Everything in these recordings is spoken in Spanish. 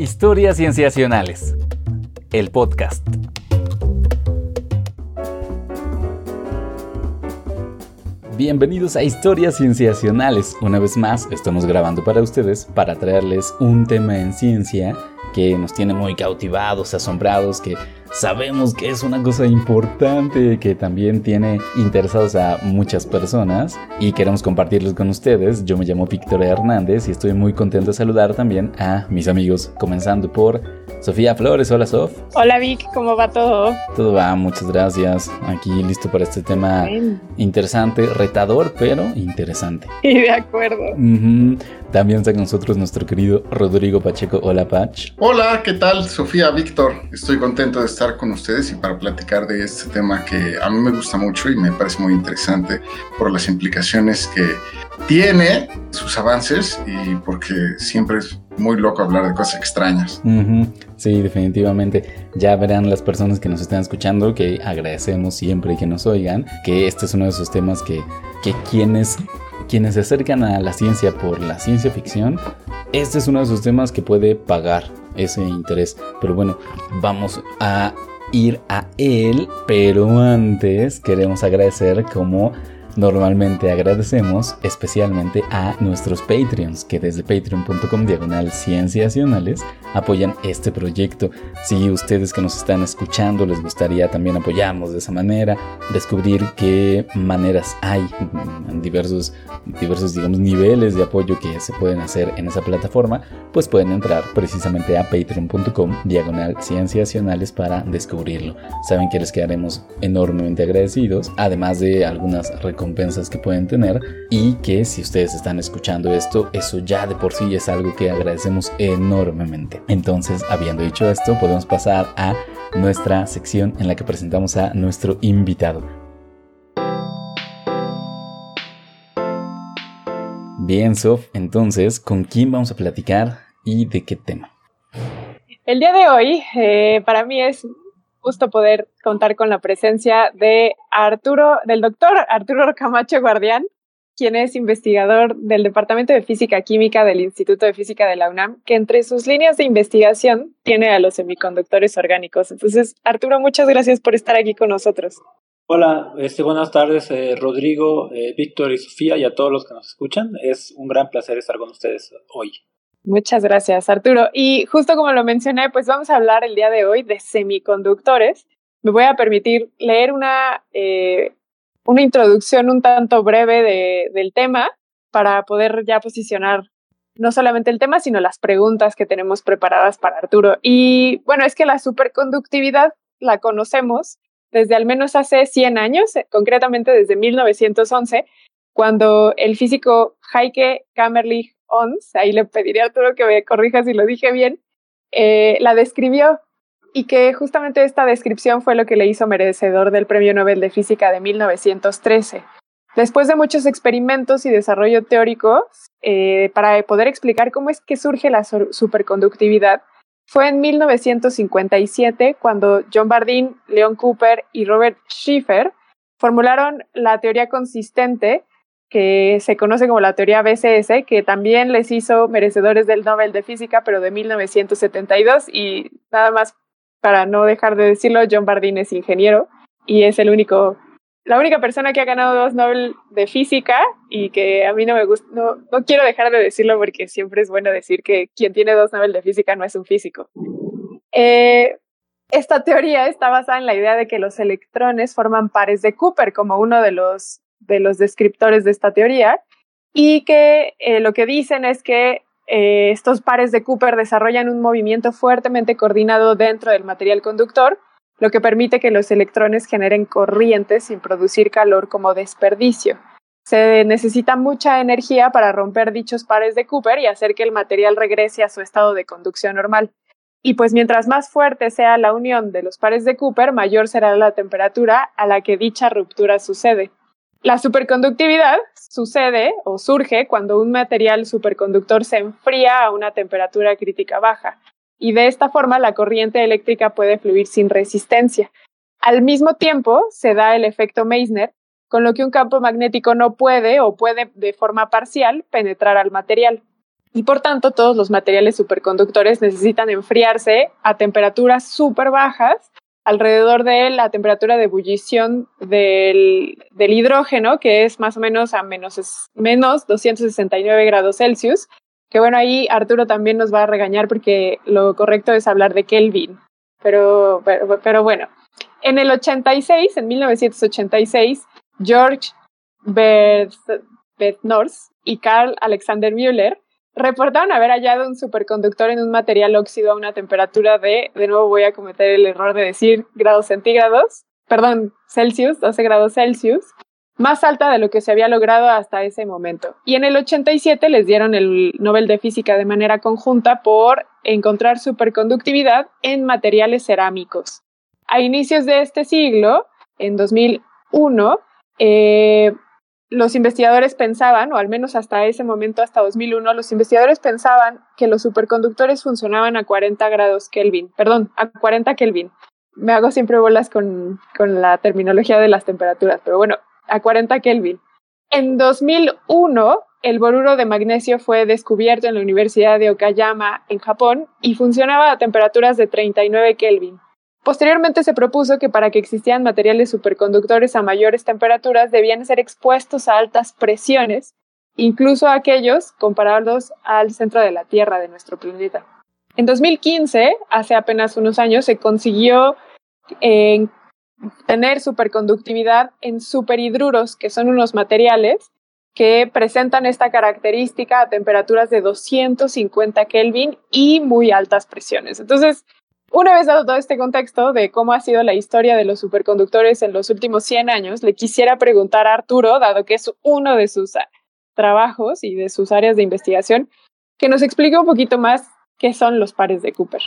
Historias Cienciacionales. El podcast. Bienvenidos a Historias Cienciacionales. Una vez más, estamos grabando para ustedes para traerles un tema en ciencia que nos tiene muy cautivados, asombrados, que sabemos que es una cosa importante que también tiene interesados a muchas personas y queremos compartirlos con ustedes. Yo me llamo Víctor Hernández y estoy muy contento de saludar también a mis amigos, comenzando por Sofía Flores. Hola, Sof. Hola, Vic, ¿cómo va todo? Todo va, muchas gracias. Aquí listo para este tema interesante, retador, pero interesante. Y de acuerdo. También está con nosotros nuestro querido Rodrigo Pacheco. Hola, Pach. Hola, ¿qué tal? Sofía, Víctor. Estoy contento de estar con ustedes y para platicar de este tema que a mí me gusta mucho y me parece muy interesante por las implicaciones que tiene, sus avances y porque siempre es muy loco hablar de cosas extrañas. Sí, definitivamente. Ya verán las personas que nos están escuchando que agradecemos siempre que nos oigan, que este es uno de esos temas que, que quienes quienes se acercan a la ciencia por la ciencia ficción, este es uno de esos temas que puede pagar ese interés. Pero bueno, vamos a ir a él, pero antes queremos agradecer como Normalmente agradecemos especialmente a nuestros Patreons que desde patreon.com diagonal cienciacionales apoyan este proyecto. Si ustedes que nos están escuchando les gustaría también apoyarnos de esa manera, descubrir qué maneras hay, diversos, diversos digamos, niveles de apoyo que se pueden hacer en esa plataforma, pues pueden entrar precisamente a patreon.com diagonal cienciacionales para descubrirlo. Saben que les quedaremos enormemente agradecidos, además de algunas recomendaciones recompensas que pueden tener y que si ustedes están escuchando esto, eso ya de por sí es algo que agradecemos enormemente. Entonces, habiendo dicho esto, podemos pasar a nuestra sección en la que presentamos a nuestro invitado. Bien, Sof, entonces, ¿con quién vamos a platicar y de qué tema? El día de hoy, eh, para mí es gusto poder contar con la presencia de Arturo, del doctor Arturo Camacho Guardián, quien es investigador del Departamento de Física Química del Instituto de Física de la UNAM, que entre sus líneas de investigación tiene a los semiconductores orgánicos. Entonces, Arturo, muchas gracias por estar aquí con nosotros. Hola, este, buenas tardes, eh, Rodrigo, eh, Víctor y Sofía y a todos los que nos escuchan. Es un gran placer estar con ustedes hoy. Muchas gracias, Arturo. Y justo como lo mencioné, pues vamos a hablar el día de hoy de semiconductores. Me voy a permitir leer una, eh, una introducción un tanto breve de, del tema para poder ya posicionar no solamente el tema, sino las preguntas que tenemos preparadas para Arturo. Y bueno, es que la superconductividad la conocemos desde al menos hace 100 años, concretamente desde 1911, cuando el físico Heike Kamerlich ONS, ahí le pediría a Arturo que me corrija si lo dije bien, eh, la describió y que justamente esta descripción fue lo que le hizo merecedor del Premio Nobel de Física de 1913. Después de muchos experimentos y desarrollo teórico eh, para poder explicar cómo es que surge la superconductividad, fue en 1957 cuando John Bardeen, Leon Cooper y Robert Schiffer formularon la teoría consistente que se conoce como la teoría BCS, que también les hizo merecedores del Nobel de Física, pero de 1972. Y nada más para no dejar de decirlo, John Bardeen es ingeniero y es el único, la única persona que ha ganado dos Nobel de Física y que a mí no me gusta, no, no quiero dejar de decirlo porque siempre es bueno decir que quien tiene dos Nobel de Física no es un físico. Eh, esta teoría está basada en la idea de que los electrones forman pares de Cooper, como uno de los de los descriptores de esta teoría, y que eh, lo que dicen es que eh, estos pares de Cooper desarrollan un movimiento fuertemente coordinado dentro del material conductor, lo que permite que los electrones generen corrientes sin producir calor como desperdicio. Se necesita mucha energía para romper dichos pares de Cooper y hacer que el material regrese a su estado de conducción normal. Y pues mientras más fuerte sea la unión de los pares de Cooper, mayor será la temperatura a la que dicha ruptura sucede. La superconductividad sucede o surge cuando un material superconductor se enfría a una temperatura crítica baja y de esta forma la corriente eléctrica puede fluir sin resistencia. Al mismo tiempo se da el efecto Meissner, con lo que un campo magnético no puede o puede de forma parcial penetrar al material. y por tanto todos los materiales superconductores necesitan enfriarse a temperaturas súper bajas, alrededor de la temperatura de ebullición del, hidrógeno, que es más o menos a menos, menos 269 grados Celsius, que bueno, ahí Arturo también nos va a regañar porque lo correcto es hablar de Kelvin, pero, pero, pero bueno. En el 86, en 1986, George Beth-North y Carl Alexander Müller reportaron haber hallado un superconductor en un material óxido a una temperatura de, de nuevo voy a cometer el error de decir grados centígrados, perdón, Celsius, 12 grados Celsius, más alta de lo que se había logrado hasta ese momento. Y en el 87 les dieron el Nobel de Física de manera conjunta por encontrar superconductividad en materiales cerámicos. A inicios de este siglo, en 2001, eh, los investigadores pensaban, o al menos hasta ese momento, hasta 2001, los investigadores pensaban que los superconductores funcionaban a 40 grados Kelvin, perdón, a 40 Kelvin. Me hago siempre bolas con, con la terminología de las temperaturas, pero bueno, a 40 Kelvin. En 2001, el boruro de magnesio fue descubierto en la Universidad de Okayama, en Japón, y funcionaba a temperaturas de 39 Kelvin. Posteriormente se propuso que para que existieran materiales superconductores a mayores temperaturas debían ser expuestos a altas presiones, incluso aquellos comparados al centro de la Tierra de nuestro planeta. En 2015, hace apenas unos años, se consiguió eh, tener superconductividad en superhidruros, que son unos materiales que presentan esta característica a temperaturas de 250 Kelvin y muy altas presiones. Entonces, una vez dado todo este contexto de cómo ha sido la historia de los superconductores en los últimos 100 años, le quisiera preguntar a Arturo, dado que es uno de sus trabajos y de sus áreas de investigación, que nos explique un poquito más qué son los pares de Cooper.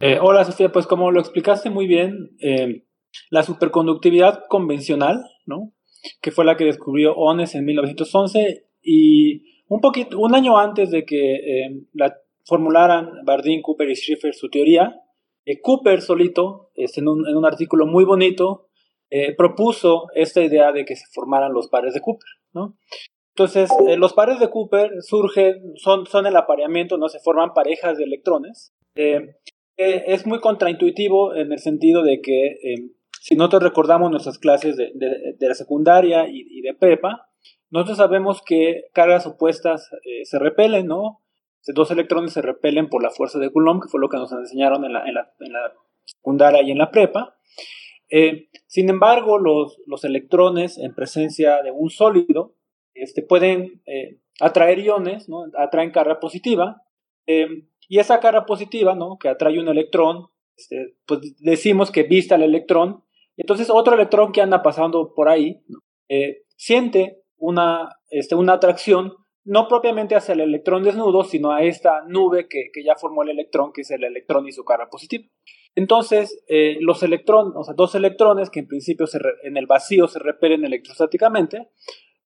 Eh, hola Sofía, pues como lo explicaste muy bien, eh, la superconductividad convencional, ¿no? que fue la que descubrió Ones en 1911 y un, poquito, un año antes de que eh, la formularan Bardeen, Cooper y Schrieffer su teoría, eh, Cooper solito, este, en, un, artículo muy bonito, eh, propuso esta idea de que se formaran los pares de Cooper, ¿no? Entonces, eh, los pares de Cooper surgen, son, son el apareamiento, ¿no? Se forman parejas de electrones. es muy contraintuitivo en el sentido de que, si nosotros recordamos nuestras clases de, la secundaria y, de prepa, nosotros sabemos que cargas opuestas se repelen, ¿no? Dos electrones se repelen por la fuerza de Coulomb, que fue lo que nos enseñaron en la, en la, secundaria y en la prepa. Eh, sin embargo, los, los, electrones en presencia de un sólido este, pueden eh, atraer iones, atraen carga positiva, eh, y esa carga positiva ¿no? que atrae un electrón, este, pues decimos que vista el electrón, entonces otro electrón que anda pasando por ahí siente una, este, una atracción no propiamente hacia el electrón desnudo, sino a esta nube que, ya formó el electrón, que es el electrón y su carga positiva. Entonces, eh, los electrones, o sea, dos electrones que en principio en el vacío se repelen electrostáticamente,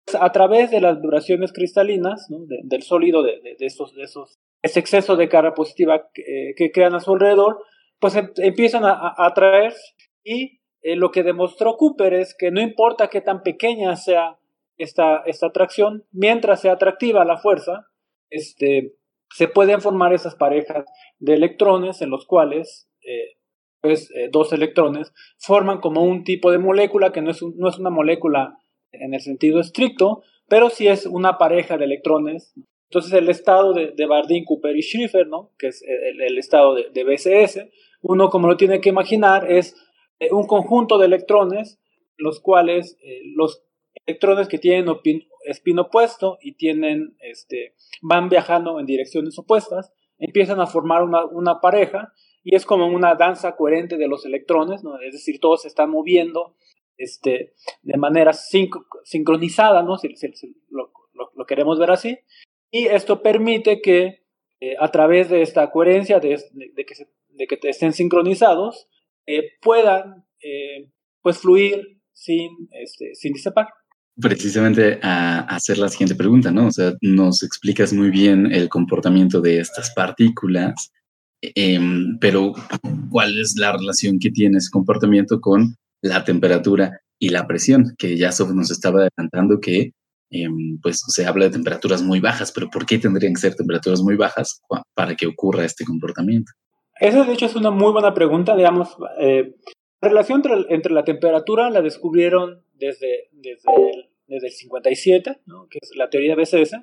pues, a través de las vibraciones cristalinas del sólido, de, esos, de esos, ese exceso de carga positiva que, crean a su alrededor, pues em, empiezan a, atraer y eh, lo que demostró Cooper es que no importa qué tan pequeña sea esta, esta atracción, mientras sea atractiva la fuerza, este, se pueden formar esas parejas de electrones en los cuales eh, pues, eh, dos electrones forman como un tipo de molécula que no es, no es una molécula en el sentido estricto, pero sí es una pareja de electrones. Entonces el estado de, de Bardeen, Cooper y Schrieffer, ¿no? que es el, estado de, de, BCS, uno como lo tiene que imaginar es eh, un conjunto de electrones los cuales los electrones que tienen espino opuesto y tienen, este, van viajando en direcciones opuestas, empiezan a formar una, pareja y es como una danza coherente de los electrones, ¿no? es decir, todos se están moviendo este, de manera sincronizada, ¿no? si, lo, queremos ver así, y esto permite que eh, a través de esta coherencia, de, que, de que, estén sincronizados, eh, puedan eh, pues fluir sin, este, sin disipar precisamente a, hacer la siguiente pregunta, ¿no? O sea, nos explicas muy bien el comportamiento de estas partículas, em, pero ¿cuál es la relación que tiene ese comportamiento con la temperatura y la presión? Que ya nos estaba adelantando que em, pues se habla de temperaturas muy bajas, pero ¿por qué tendrían que ser temperaturas muy bajas para que ocurra este comportamiento? Esa de hecho es una muy buena pregunta, digamos, eh, la relación entre, la temperatura la descubrieron desde, desde, el, desde el 57, ¿no? que es la teoría BCS,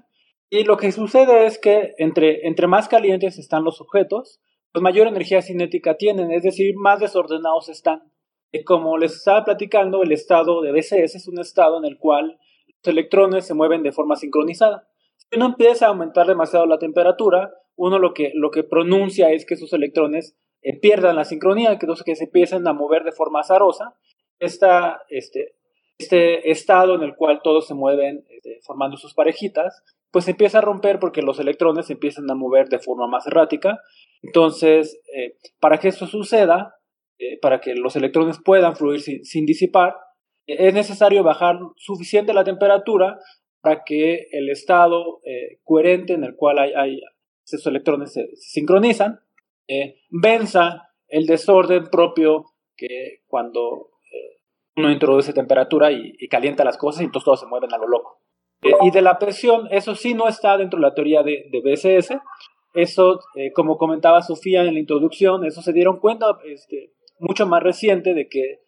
y lo que sucede es que entre, entre más calientes están los objetos, pues mayor energía cinética tienen, es decir, más desordenados están. Y como les estaba platicando, el estado de BCS es un estado en el cual los electrones se mueven de forma sincronizada. Si uno empieza a aumentar demasiado la temperatura, uno lo que, lo que pronuncia es que sus electrones eh, pierdan la sincronía, que, que se empiecen a mover de forma azarosa. Esta, este, este estado en el cual todos se mueven este, formando sus parejitas, pues empieza a romper porque los electrones se empiezan a mover de forma más errática. Entonces, eh, para que esto suceda, eh, para que los electrones puedan fluir sin, disipar, es necesario bajar suficiente la temperatura para que el estado coherente en el cual hay, esos electrones se, sincronizan, eh, venza el desorden propio que cuando eh, uno introduce temperatura y, calienta las cosas y entonces todos se mueven a lo loco. Eh, y de la presión, eso sí no está dentro de la teoría de, de BSS. Eso, como comentaba Sofía en la introducción, eso se dieron cuenta este, mucho más reciente de que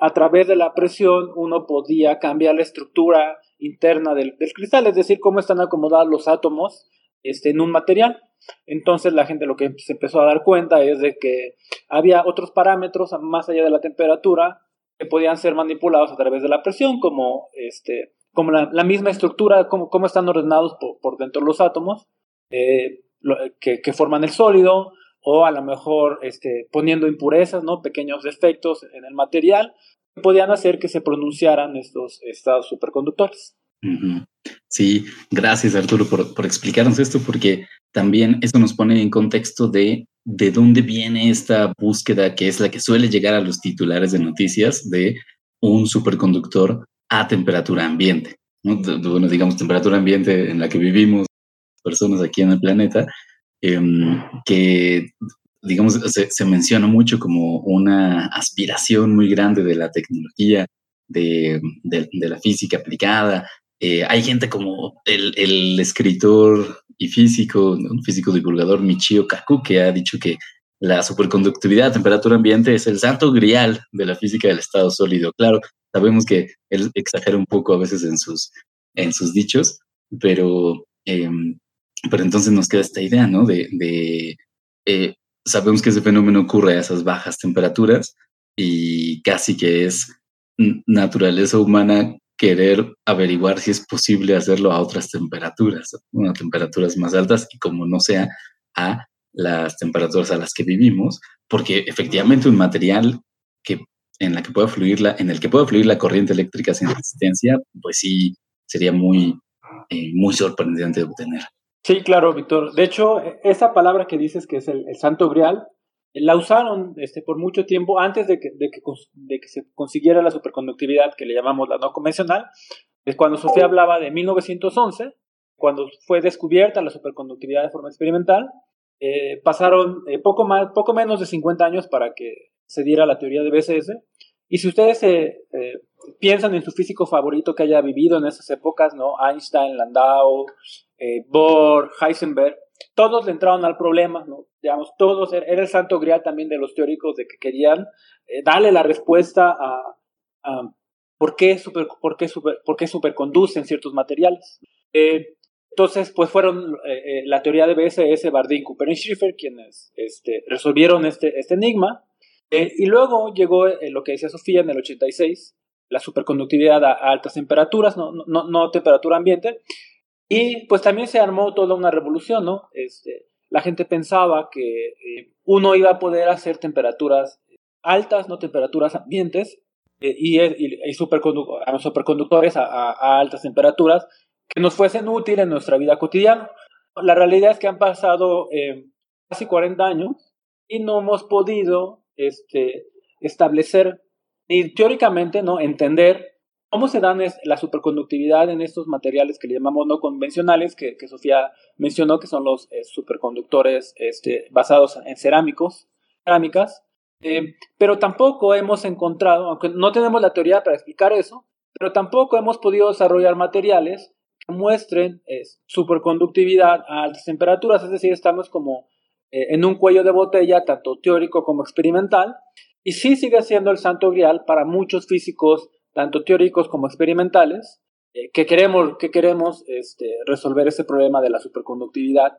a través de la presión uno podía cambiar la estructura interna del, del, cristal, es decir, cómo están acomodados los átomos este, en un material. Entonces la gente lo que se empezó a dar cuenta es de que había otros parámetros más allá de la temperatura que podían ser manipulados a través de la presión, como, este, como la, misma estructura, como, cómo están ordenados por, dentro los átomos eh, que, forman el sólido, o a lo mejor este, poniendo impurezas, ¿no? pequeños defectos en el material, que podían hacer que se pronunciaran estos estados superconductores. Sí, gracias Arturo por, por, explicarnos esto, porque también eso nos pone en contexto de de dónde viene esta búsqueda que es la que suele llegar a los titulares de noticias de un superconductor a temperatura ambiente. Bueno, digamos, temperatura ambiente en la que vivimos personas aquí en el planeta, em, que digamos, se, menciona mucho como una aspiración muy grande de la tecnología, de, de la física aplicada, eh, hay gente como el, escritor y físico, un físico divulgador Michio Kaku, que ha dicho que la superconductividad a temperatura ambiente es el santo grial de la física del estado sólido. Claro, sabemos que él exagera un poco a veces en sus, en sus dichos, pero, em, pero entonces nos queda esta idea, ¿no? De, eh, sabemos que ese fenómeno ocurre a esas bajas temperaturas y casi que es naturaleza humana querer averiguar si es posible hacerlo a otras temperaturas, a temperaturas más altas y como no sea a las temperaturas a las que vivimos, porque efectivamente un material que en la que pueda fluir la, en el que pueda fluir la corriente eléctrica sin resistencia, pues sí sería muy, eh, muy sorprendente de obtener. Sí, claro, Víctor. De hecho, e, esa palabra que dices que es el, el santo grial, la usaron este, por mucho tiempo antes de que, de, que, de que, se consiguiera la superconductividad que le llamamos la no convencional. Es cuando Sofía hablaba de 1911, cuando fue descubierta la superconductividad de forma experimental. Eh, pasaron eh, poco, más, poco menos de 50 años para que se diera la teoría de BCS. Y si ustedes eh, piensan en su físico favorito que haya vivido en esas épocas, ¿no? Einstein, Landau, Bohr, Heisenberg, todos le entraron al problema, ¿no? Digamos, todos, era el santo grial también de los teóricos de que querían eh, darle la respuesta a, por, qué por, qué por qué superconducen ciertos materiales. Eh, entonces, pues fueron eh, la teoría de BSS, Bardeen, Cooper y Schiffer quienes este, resolvieron este, este enigma. y luego llegó lo que decía Sofía en el 86, la superconductividad a, altas temperaturas, no, no, no temperatura ambiente, y pues también se armó toda una revolución, ¿no? Este, la gente pensaba que eh, uno iba a poder hacer temperaturas altas, no temperaturas ambientes, eh, y, y, superconductores a, altas temperaturas que nos fuesen útiles en nuestra vida cotidiana. La realidad es que han pasado eh, casi 40 años y no hemos podido este, establecer, ni teóricamente, ¿no? entender ¿Cómo se dan la superconductividad en estos materiales que le llamamos no convencionales, que, Sofía mencionó, que son los eh, superconductores este, basados en cerámicos, cerámicas? Eh, pero tampoco hemos encontrado, aunque no tenemos la teoría para explicar eso, pero tampoco hemos podido desarrollar materiales que muestren superconductividad a altas temperaturas, es decir, estamos como eh, en un cuello de botella, tanto teórico como experimental, y sí sigue siendo el santo grial para muchos físicos, tanto teóricos como experimentales, eh, que queremos, que queremos este, resolver ese problema de la superconductividad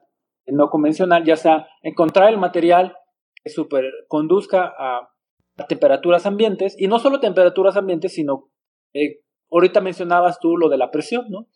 no convencional, ya sea encontrar el material que superconduzca a, a temperaturas ambientes, y no solo temperaturas ambientes, sino, eh, ahorita mencionabas tú lo de la presión, ¿no?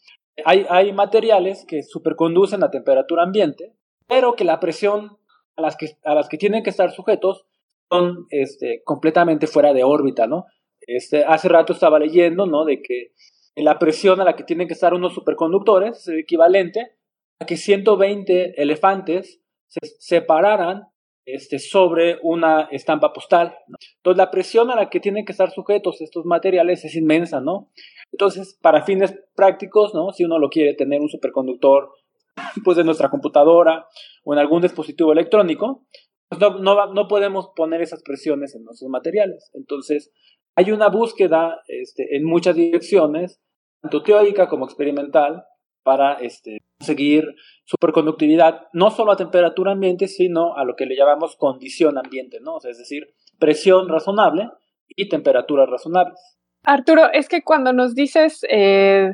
Hay, hay materiales que superconducen a temperatura ambiente, pero que la presión a las que, a las que tienen que estar sujetos son este, completamente fuera de órbita, ¿no? Este, hace rato estaba leyendo, ¿no? De que la presión a la que tienen que estar unos superconductores es el equivalente a que 120 elefantes se separaran este, sobre una estampa postal. Entonces, la presión a la que tienen que estar sujetos estos materiales es inmensa, ¿no? Entonces, para fines prácticos, ¿no? Si uno lo quiere tener un superconductor pues de nuestra computadora o en algún dispositivo electrónico, pues no, no, no, podemos poner esas presiones en nuestros materiales. Entonces, hay una búsqueda este, en muchas direcciones, tanto teórica como experimental, para este, conseguir superconductividad, no solo a temperatura ambiente, sino a lo que le llamamos condición ambiente, ¿no? es decir, presión razonable y temperaturas razonables. Arturo, es que cuando nos dices eh,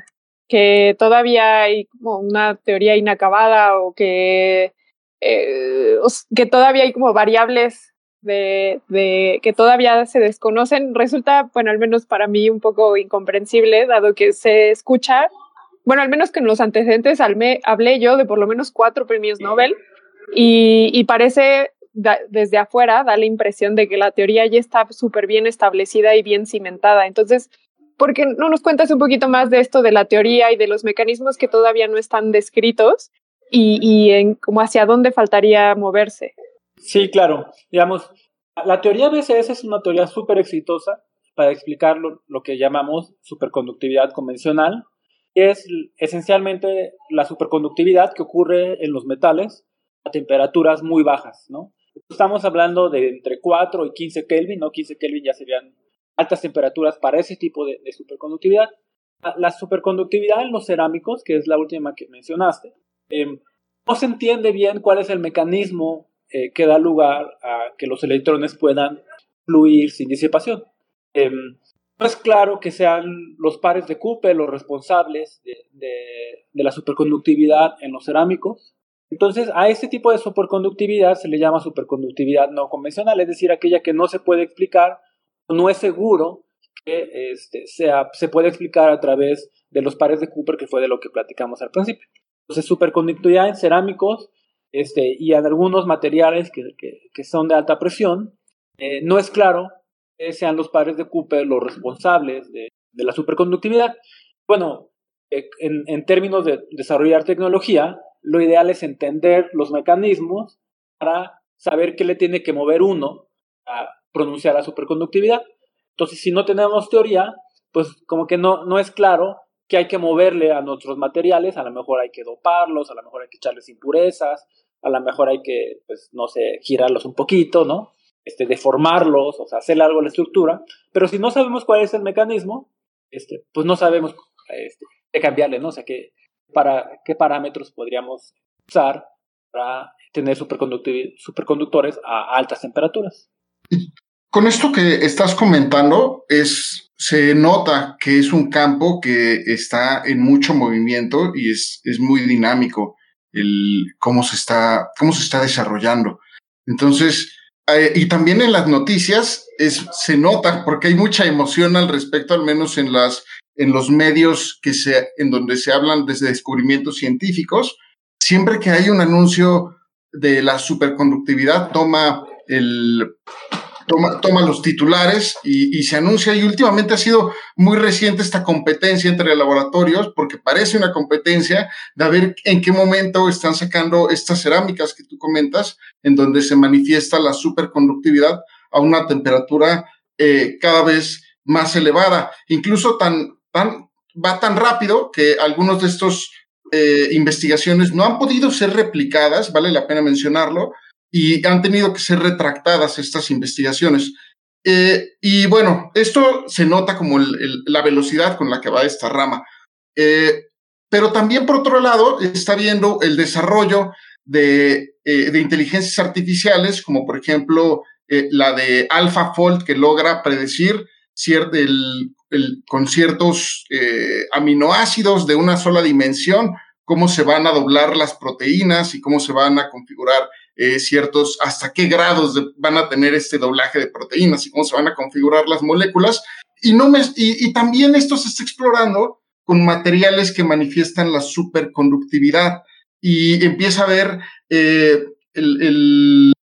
que todavía hay como una teoría inacabada o que, eh, que todavía hay como variables de, de, que todavía se desconocen, resulta, bueno, al menos para mí un poco incomprensible, dado que se escucha, bueno, al menos que en los antecedentes hablé yo de por lo menos cuatro premios Nobel y, y parece desde afuera da la impresión de que la teoría ya está súper bien establecida y bien cimentada. Entonces, ¿por qué no nos cuentas un poquito más de esto de la teoría y de los mecanismos que todavía no están descritos y, y en cómo hacia dónde faltaría moverse? Sí, claro. Digamos, la teoría BCS es una teoría súper exitosa para explicar lo, lo, que llamamos superconductividad convencional, es esencialmente la superconductividad que ocurre en los metales a temperaturas muy bajas, ¿no? Estamos hablando de entre 4 y 15 Kelvin, ¿no? 15 Kelvin ya serían altas temperaturas para ese tipo de, superconductividad. La superconductividad en los cerámicos, que es la última que mencionaste, eh, no se entiende bien cuál es el mecanismo eh, que da lugar a que los electrones puedan fluir sin disipación. Eh, no es claro que sean los pares de Cooper los responsables de, la superconductividad en los cerámicos. Entonces, a este tipo de superconductividad se le llama superconductividad no convencional, es decir, aquella que no se puede explicar no es seguro que este, sea, se puede explicar a través de los pares de Cooper, que fue de lo que platicamos al principio. Entonces, superconductividad en cerámicos este, y algunos materiales que, que, son de alta presión, eh, no es claro que sean los pares de Cooper los responsables de, de la superconductividad. Bueno, eh, en, en términos de desarrollar tecnología, lo ideal es entender los mecanismos para saber qué le tiene que mover uno a pronunciar la superconductividad. Entonces, si no tenemos teoría, pues como que no, no es claro que hay que moverle a nuestros materiales, a lo mejor hay que doparlos, a lo mejor hay que echarles impurezas, a lo mejor hay que, pues, no sé, girarlos un poquito, ¿no? Este, deformarlos, o sea, hacer algo la estructura, pero si no sabemos cuál es el mecanismo, este, pues no sabemos este, qué cambiarle, ¿no? O sea, qué, para, qué parámetros podríamos usar para tener superconductores a altas temperaturas. Con esto que estás comentando, es, se nota que es un campo que está en mucho movimiento y es, es muy dinámico el cómo se está, cómo se está desarrollando. Entonces, eh, y también en las noticias es, se nota porque hay mucha emoción al respecto, al menos en las, en los medios que se, en donde se hablan desde descubrimientos científicos. Siempre que hay un anuncio de la superconductividad, toma el, toma, los titulares y, se anuncia. Y últimamente ha sido muy reciente esta competencia entre laboratorios, porque parece una competencia de ver en qué momento están sacando estas cerámicas que tú comentas, en donde se manifiesta la superconductividad a una temperatura eh, cada vez más elevada. Incluso tan, tan, va tan rápido que algunos de estos eh, investigaciones no han podido ser replicadas, vale la pena mencionarlo, y han tenido que ser retractadas estas investigaciones. Eh, y bueno, esto se nota como la velocidad con la que va esta rama. Eh, pero también, por otro lado, está viendo el desarrollo de, eh, de inteligencias artificiales, como por ejemplo la de AlphaFold, que logra predecir el, con ciertos aminoácidos de una sola dimensión cómo se van a doblar las proteínas y cómo se van a configurar eh, ciertos, hasta qué grados van a tener este doblaje de proteínas y cómo se van a configurar las moléculas. Y, no me, y, también esto se está explorando con materiales que manifiestan la superconductividad y empieza a ver eh, el,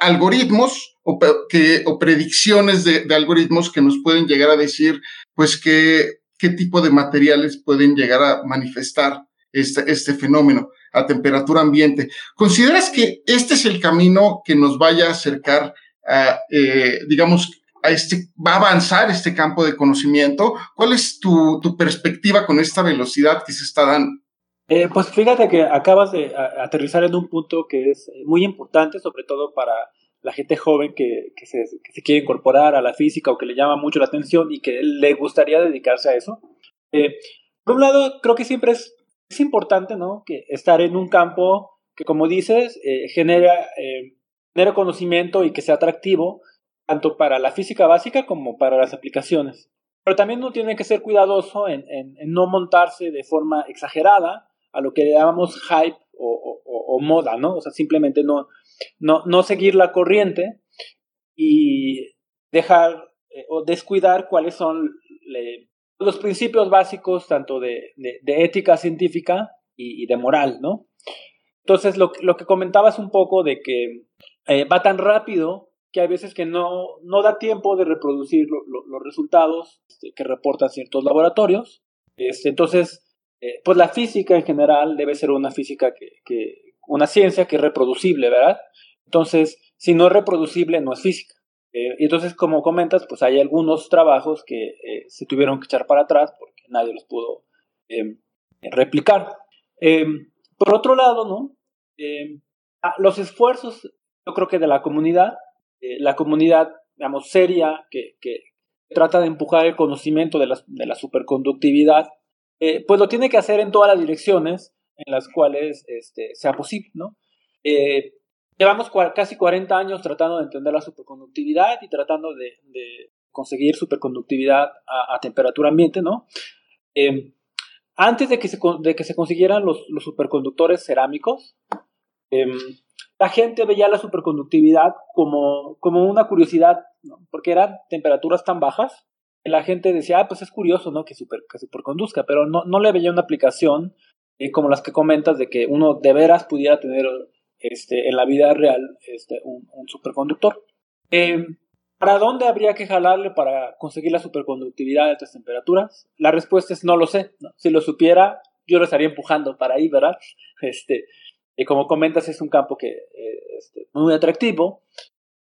algoritmos o, que, o predicciones de, algoritmos que nos pueden llegar a decir, pues, qué tipo de materiales pueden llegar a manifestar este, este fenómeno a temperatura ambiente. ¿Consideras que este es el camino que nos vaya a acercar a, eh, digamos, a este, va a avanzar este campo de conocimiento? ¿Cuál es tu, perspectiva con esta velocidad que se está dando? Eh, pues fíjate que acabas de aterrizar en un punto que es muy importante, sobre todo para la gente joven que, se, quiere incorporar a la física o que le llama mucho la atención y que le gustaría dedicarse a eso. Eh, por un lado, creo que siempre es es importante, ¿no? Que estar en un campo que, como dices, eh, genera, eh, genera conocimiento y que sea atractivo, tanto para la física básica como para las aplicaciones. Pero también uno tiene que ser cuidadoso en, no montarse de forma exagerada a lo que llamamos hype o, moda, ¿no? O sea, simplemente no, no, no seguir la corriente y dejar eh, o descuidar cuáles son los principios básicos tanto de, ética científica y, de moral, ¿no? Entonces, lo, que comentabas un poco de que eh, va tan rápido que hay veces que no, no da tiempo de reproducir los resultados este, que reportan ciertos laboratorios. Este, entonces, eh, pues la física en general debe ser una física que, que, una ciencia que es reproducible, ¿verdad? Entonces, si no es reproducible, no es física. Eh, y entonces, como comentas, pues hay algunos trabajos que eh, se tuvieron que echar para atrás porque nadie los pudo em, replicar. Em, por otro lado, ¿no? Em, ah, los esfuerzos, yo creo que de la comunidad, eh, la comunidad, digamos, seria, que, trata de empujar el conocimiento de la, de la superconductividad, pues lo tiene que hacer en todas las direcciones en las cuales este, sea posible, ¿no? Llevamos casi 40 años tratando de entender la superconductividad y tratando de, conseguir superconductividad a, temperatura ambiente, ¿no? Em, antes de que se, de que se consiguieran los, superconductores cerámicos, em, la gente veía la superconductividad como, una curiosidad, porque eran temperaturas tan bajas que la gente decía, ah, pues es curioso. Que, super, superconduzca, pero no, no le veía una aplicación eh, como las que comentas de que uno de veras pudiera tener este, en la vida real este, un, superconductor. Em, ¿Para dónde habría que jalarle para conseguir la superconductividad a estas temperaturas? La respuesta es no lo sé. Si lo supiera, yo lo estaría empujando para ahí, ¿verdad? Este, y como comentas, es un campo que eh, este, muy atractivo,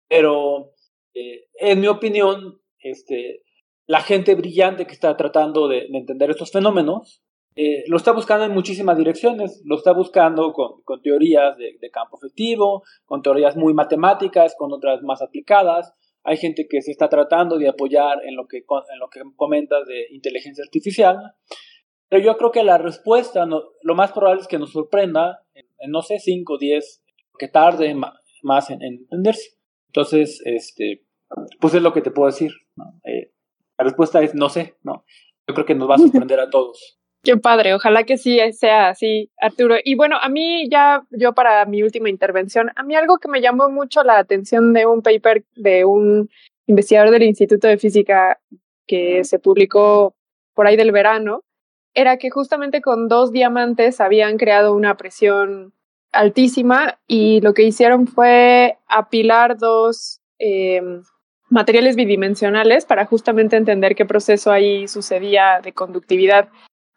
pero eh, en mi opinión, este, la gente brillante que está tratando de entender estos fenómenos eh, lo está buscando en muchísimas direcciones, lo está buscando con, teorías de, campo efectivo, con teorías muy matemáticas, con otras más aplicadas. Hay gente que se está tratando de apoyar en lo que, en lo que comentas de inteligencia artificial. Pero yo creo que la respuesta, lo más probable es que nos sorprenda en, no sé, 5 o 10, que tarde más en, entenderse. Entonces, este, pues es lo que te puedo decir. Eh, la respuesta es no sé, ¿no? Yo creo que nos va a sorprender a todos. Qué padre, ojalá que sí sea así, Arturo. Y bueno, a mí ya, yo para mi última intervención, a mí algo que me llamó mucho la atención de un paper de un investigador del Instituto de Física que se publicó por ahí del verano, era que justamente con dos diamantes habían creado una presión altísima y lo que hicieron fue apilar dos em, materiales bidimensionales para justamente entender qué proceso ahí sucedía de conductividad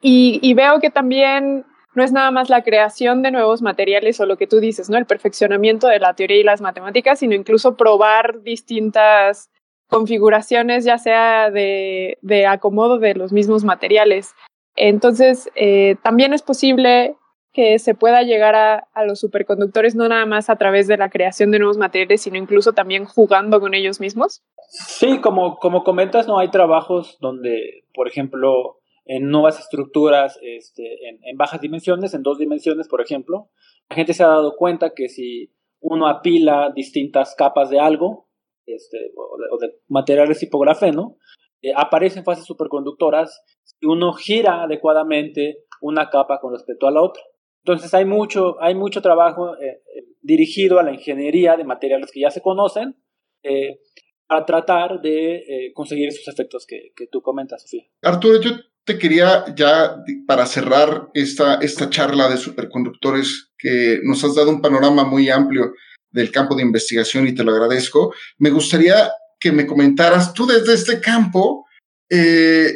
y, veo que también no es nada más la creación de nuevos materiales o lo que tú dices, ¿no? El perfeccionamiento de la teoría y las matemáticas, sino incluso probar distintas configuraciones, ya sea de, acomodo de los mismos materiales. Entonces, eh, también es posible que se pueda llegar a, a, los superconductores no nada más a través de la creación de nuevos materiales, sino incluso también jugando con ellos mismos? Sí, como, como comentas, no hay trabajos donde, por ejemplo, en nuevas estructuras este, en, bajas dimensiones, en dos dimensiones, por ejemplo, la gente se ha dado cuenta que si uno apila distintas capas de algo, este, o, de, materiales tipo grafeno, eh, aparecen fases superconductoras si uno gira adecuadamente una capa con respecto a la otra. Entonces hay mucho, hay mucho trabajo eh, eh, dirigido a la ingeniería de materiales que ya se conocen eh, a tratar de conseguir esos efectos que, que, tú comentas, Sofía. Arturo, yo te quería ya para cerrar esta, esta charla de superconductores que nos has dado un panorama muy amplio del campo de investigación y te lo agradezco. Me gustaría que me comentaras tú desde este campo, eh,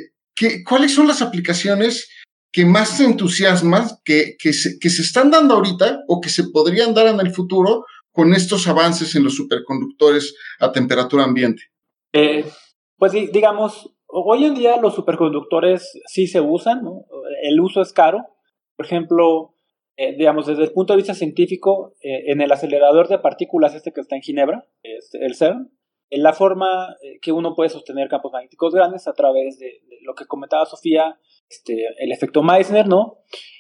¿cuáles son las aplicaciones que más te entusiasman, que, que, se, que se están dando ahorita o que se podrían dar en el futuro con estos avances en los superconductores a temperatura ambiente? Eh, pues digamos, hoy en día los superconductores sí se usan, ¿no? el uso es caro. Por ejemplo, eh, digamos, desde el punto de vista científico, eh, en el acelerador de partículas este que está en Ginebra, este, el CERN, en la forma que uno puede sostener campos magnéticos grandes a través de, lo que comentaba Sofía, este, el efecto Meissner, ¿no?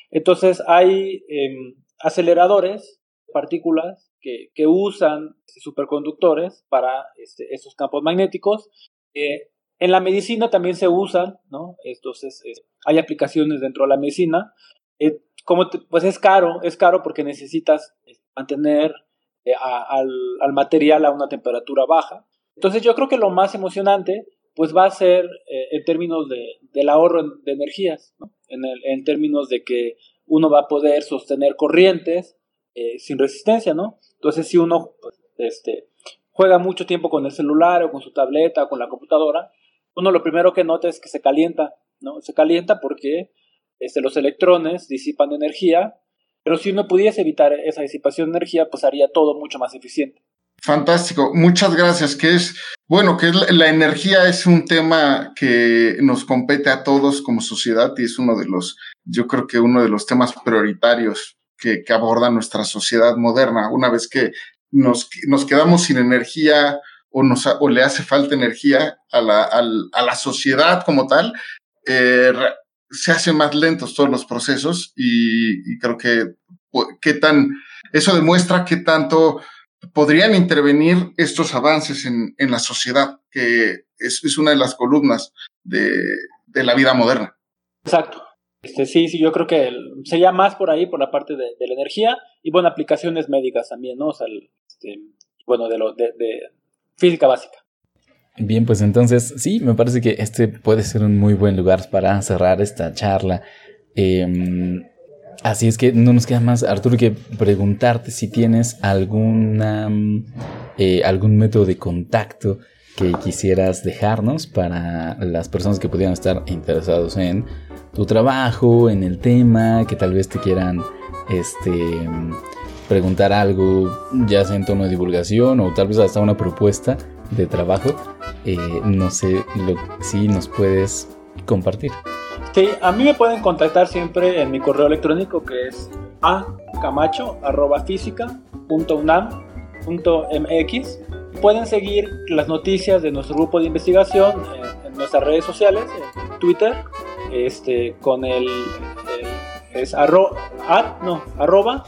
Entonces hay eh, aceleradores, partículas, que, que, usan superconductores para este, estos campos magnéticos. Eh, en la medicina también se usan, ¿no? Entonces eh, hay aplicaciones dentro de la medicina. Eh, como pues es caro, es caro porque necesitas mantener a, al, al material a una temperatura baja. Entonces yo creo que lo más emocionante pues va a ser eh, en términos de, del ahorro de energías, ¿no? en, términos de que uno va a poder sostener corrientes eh, sin resistencia, ¿no? Entonces si uno pues, este, juega mucho tiempo con el celular o con su tableta o con la computadora, uno lo primero que nota es que se calienta, ¿no? Se calienta porque este, los electrones disipan energía, pero si uno pudiese evitar esa disipación de energía, pues haría todo mucho más eficiente. Fantástico, muchas gracias. Que es, bueno, que la, energía es un tema que nos compete a todos como sociedad y es uno de los, yo creo que uno de los temas prioritarios que, que aborda nuestra sociedad moderna. Una vez que nos, nos quedamos sin energía o, le hace falta energía a la, a, la sociedad como tal, eh, se hacen más lentos todos los procesos y, creo que, qué tan, eso demuestra qué tanto podrían intervenir estos avances en, en la sociedad, que es, es, una de las columnas de, de, la vida moderna. Exacto. Este, sí, sí, yo creo que sería más por ahí, por la parte de, la energía y, bueno, aplicaciones médicas también, ¿no? O sea, el, este, bueno, de, lo, de física básica. Bien, pues entonces sí, me parece que este puede ser un muy buen lugar para cerrar esta charla. Eh, Así es que no nos queda más, Arturo, que preguntarte si tienes alguna, eh, algún método de contacto que quisieras dejarnos para las personas que pudieran estar interesados en tu trabajo, en el tema, que tal vez te quieran este, preguntar algo, ya sea en tono de divulgación o tal vez hasta una propuesta de trabajo. Eh, no sé lo, si nos puedes compartir. Sí, a mí me pueden contactar siempre en mi correo electrónico que es acamacho.física.unam.mx. Pueden seguir las noticias de nuestro grupo de investigación en, nuestras redes sociales, en Twitter, este, con el, el es arro, no, arroba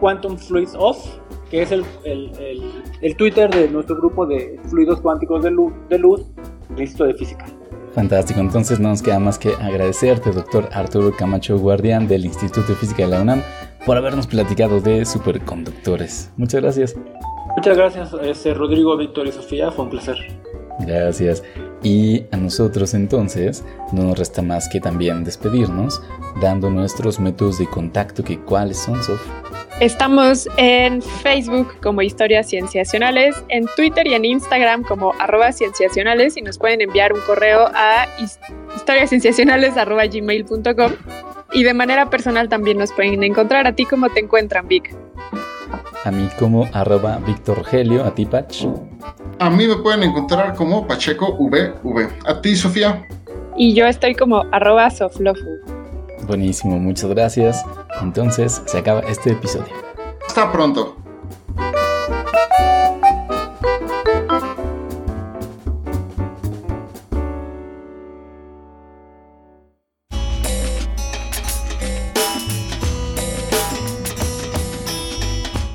Quantum Fluids Off, que es el, el, el, el, Twitter de nuestro grupo de fluidos cuánticos de luz, de luz del Instituto de Física. Fantástico, entonces no nos queda más que agradecerte, doctor Arturo Camacho Guardián del Instituto de Física de la UNAM, por habernos platicado de superconductores. Muchas gracias. Muchas gracias, este, Rodrigo, Víctor y Sofía, fue un placer. Gracias. Y a nosotros entonces no nos resta más que también despedirnos dando nuestros métodos de contacto que cuáles son, Sof. Estamos en Facebook como Historias Cienciacionales, en Twitter y en Instagram como arroba cienciacionales y nos pueden enviar un correo a historiascienciacionales.gmail.com y de manera personal también nos pueden encontrar. ¿A ti cómo te encuentran, Vic? A mí como arroba Víctor Helio, a ti Pach. A mí me pueden encontrar como Pacheco VV. A ti, Sofía. Y yo estoy como arroba Soflofu. Buenísimo, muchas gracias. Entonces se acaba este episodio. Hasta pronto.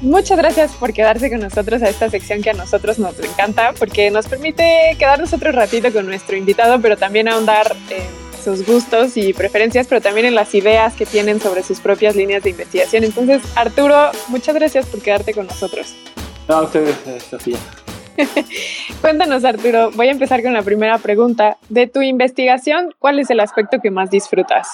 Muchas gracias por quedarse con nosotros a esta sección que a nosotros nos encanta porque nos permite quedarnos otro ratito con nuestro invitado, pero también ahondar en sus gustos y preferencias, pero también en las ideas que tienen sobre sus propias líneas de investigación. Entonces, Arturo, muchas gracias por quedarte con nosotros. No, a ustedes, eh, Sofía. Cuéntanos, Arturo. Voy a empezar con la primera pregunta. De tu investigación, ¿cuál es el aspecto que más disfrutas?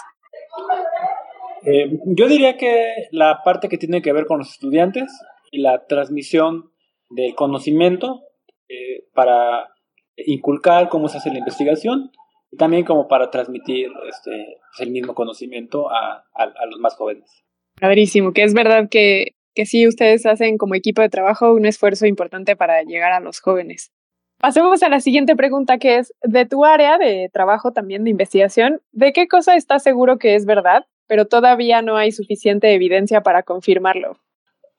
Eh, yo diría que la parte que tiene que ver con los estudiantes y la transmisión del conocimiento eh, para inculcar cómo se hace la investigación también como para transmitir este, pues, el mismo conocimiento a, a, los más jóvenes. Padrísimo, que es verdad que, que sí ustedes hacen como equipo de trabajo un esfuerzo importante para llegar a los jóvenes. Pasemos a la siguiente pregunta que es, de tu área de trabajo también de investigación, ¿de qué cosa estás seguro que es verdad pero todavía no hay suficiente evidencia para confirmarlo.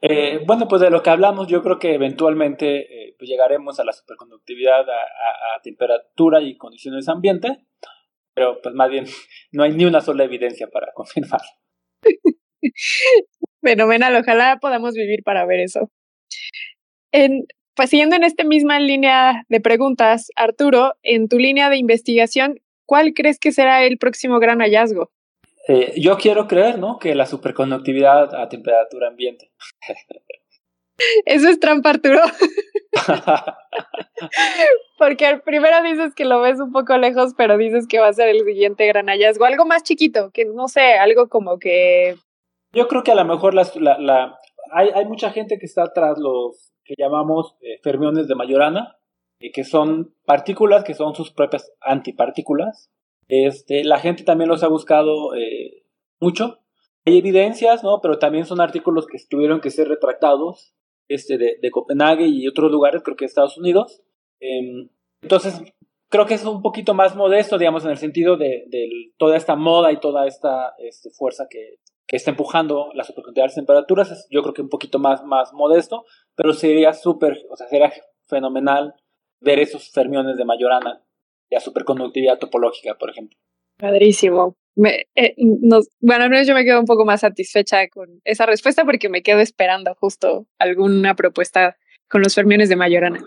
Eh, bueno, pues de lo que hablamos, yo creo que eventualmente eh, pues llegaremos a la superconductividad a, temperatura y condiciones ambiente, pero pues más bien no hay ni una sola evidencia para confirmar. Fenomenal, ojalá podamos vivir para ver eso. En, pues siguiendo en esta misma línea de preguntas, Arturo, en tu línea de investigación, ¿cuál crees que será el próximo gran hallazgo? Eh, yo quiero creer, ¿no? Que la superconductividad a temperatura ambiente. Eso es trampa, Arturo. Porque primero dices que lo ves un poco lejos, pero dices que va a ser el siguiente gran hallazgo. Algo más chiquito, que no sé, algo como que... Yo creo que a lo mejor la, la, hay, hay, mucha gente que está tras los que llamamos eh, fermiones de Majorana, y que son partículas que son sus propias antipartículas, este, la gente también los ha buscado eh, mucho. Hay evidencias, ¿no? Pero también son artículos que tuvieron que ser retractados este, de, Copenhague y otros lugares, creo que Estados Unidos. Em, entonces, creo que es un poquito más modesto, digamos, en el sentido de, toda esta moda y toda esta este, fuerza que, que, está empujando las superconductividades de temperaturas. Yo creo que un poquito más, más modesto, pero sería súper, o sea, sería fenomenal ver esos fermiones de Majorana la superconductividad topológica, por ejemplo. Padrísimo. Eh, bueno, al menos yo me quedo un poco más satisfecha con esa respuesta porque me quedo esperando justo alguna propuesta con los fermiones de Majorana.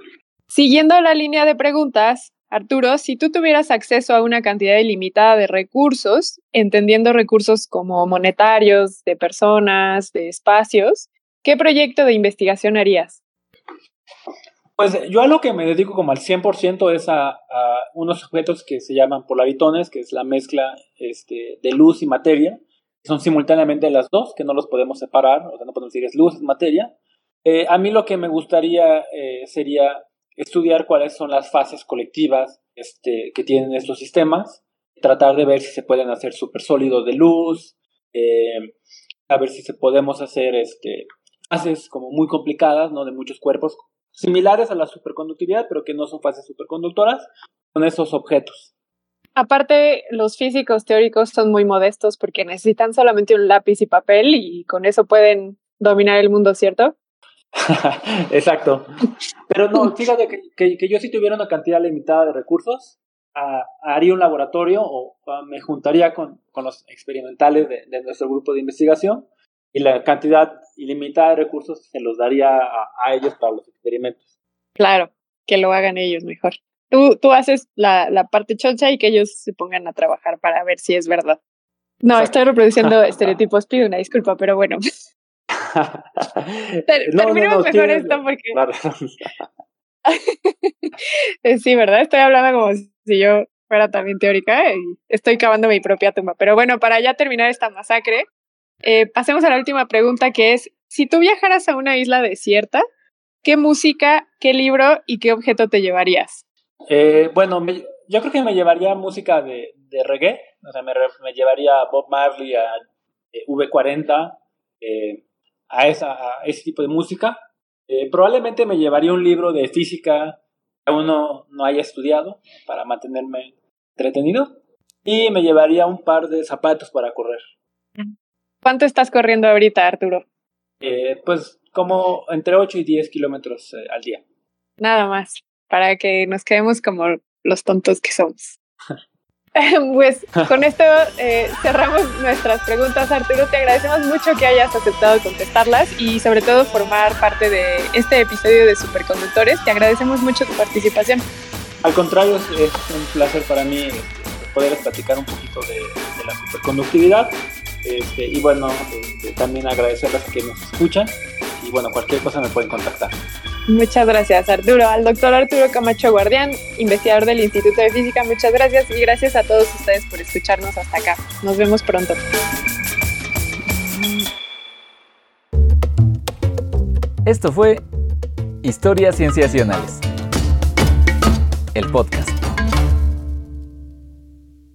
Siguiendo la línea de preguntas, Arturo, si tú tuvieras acceso a una cantidad ilimitada de recursos, entendiendo recursos como monetarios, de personas, de espacios, ¿qué proyecto de investigación harías? Pues yo a lo que me dedico como al 100% es a, unos objetos que se llaman polaritones, que es la mezcla este, de luz y materia. Son simultáneamente las dos, que no los podemos separar, o sea, no podemos decir es luz, es materia. Eh, a mí lo que me gustaría eh, sería estudiar cuáles son las fases colectivas este, que tienen estos sistemas, tratar de ver si se pueden hacer supersólidos de luz, eh, a ver si se podemos hacer este, fases como muy complicadas, ¿no? De muchos cuerpos, similares a la superconductividad, pero que no son fases superconductoras, con esos objetos. Aparte, los físicos teóricos son muy modestos porque necesitan solamente un lápiz y papel y con eso pueden dominar el mundo, ¿cierto? Exacto. Pero no, fíjate que, que, yo si tuviera una cantidad limitada de recursos, haría un laboratorio o, me juntaría con, con los experimentales de, de, nuestro grupo de investigación y la cantidad ilimitada de recursos se los daría a, ellos para los experimentos. Claro, que lo hagan ellos mejor. Tú, tú haces la, la parte choncha y que ellos se pongan a trabajar para ver si es verdad. No, estoy reproduciendo estereotipos, pido una disculpa, pero bueno. terminemos mejor esto porque... sí, ¿verdad? Estoy hablando como si yo fuera también teórica y estoy cavando mi propia tumba. Pero bueno, para ya terminar esta masacre, eh, pasemos a la última pregunta que es, si tú viajaras a una isla desierta, ¿qué música, qué libro y qué objeto te llevarías? Eh, bueno, yo creo que me llevaría música de, de reggae, o sea, me, me, llevaría a Bob Marley, a eh, V40, a, esa, a ese tipo de música. probablemente me llevaría un libro de física que aún no, no haya estudiado para mantenerme entretenido y me llevaría un par de zapatos para correr. ¿Cuánto estás corriendo ahorita, Arturo? Eh, pues como entre 8 y 10 kilómetros eh, al día. Nada más, para que nos quedemos como los tontos que somos. pues con esto eh, cerramos nuestras preguntas, Arturo. Te agradecemos mucho que hayas aceptado contestarlas y sobre todo formar parte de este episodio de Superconductores. Te agradecemos mucho tu participación. Al contrario, es, un placer para mí poder platicar un poquito de, la superconductividad. Este, y bueno, este, también agradecerles a que nos escuchan. Y bueno, cualquier cosa me pueden contactar. Muchas gracias, Arturo. Al doctor Arturo Camacho Guardián, investigador del Instituto de Física, muchas gracias y gracias a todos ustedes por escucharnos hasta acá. Nos vemos pronto. Esto fue Historias Cienciacionales, el podcast.